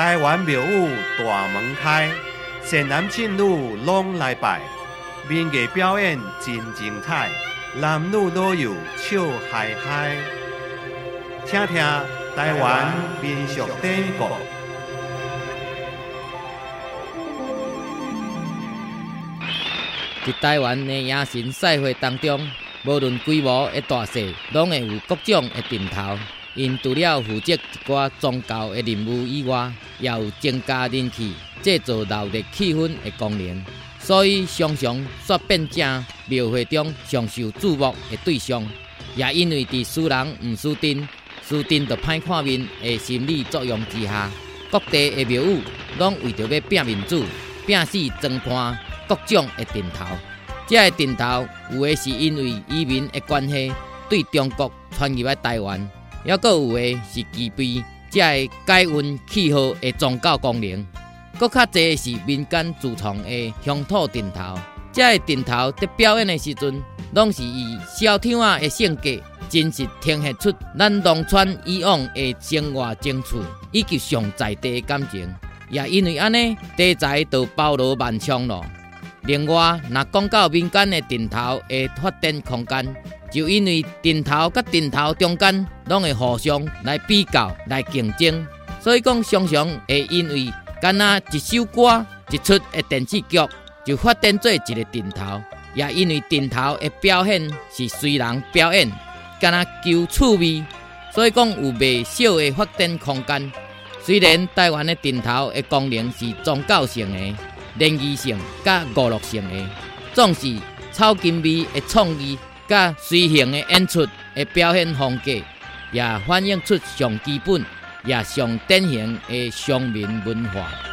台湾庙宇大门开，善男信女拢来拜，民艺表演真精彩，男女老幼笑嗨嗨。听听台湾民俗典故。在台湾的野神赛会当中，无论规模的大小，拢会有各种的阵头。因除了负责一寡宗教的任务以外，也有增加人气、制造闹热气氛的功能。所以常常煞变成庙会中上受注目的对象。也因为伫输人毋输阵、输阵就歹看面的心理作用之下，各地的庙宇拢为着要拼民主、拼死争判。各种的阵头，这个阵头有的是因为移民的关系对中国传入来台湾，也阁有的是具备这个改运气候的宗教功能，搁较侪是民间自创的乡土阵头。这个阵头在表演的时阵，拢是以小丑仔的性格，真实呈现出咱农村以往的生活情趣以及上在地的感情。也因为安尼，题材就包罗万象咯。另外，若讲到民间的顶头的发展空间，就因为顶头甲顶头中间拢会互相来比较、来竞争，所以讲常常会因为干那一首歌、一出的电视剧，就发展做一个顶头。也因为顶头的表现是随人表演，干那求趣味，所以讲有未少的发展空间。虽然台湾的顶头的功能是宗教性的。联谊性、甲娱乐性的，总是超金味的创意，甲随性的演出的表现风格，也反映出上基本、也上典型的乡民文化。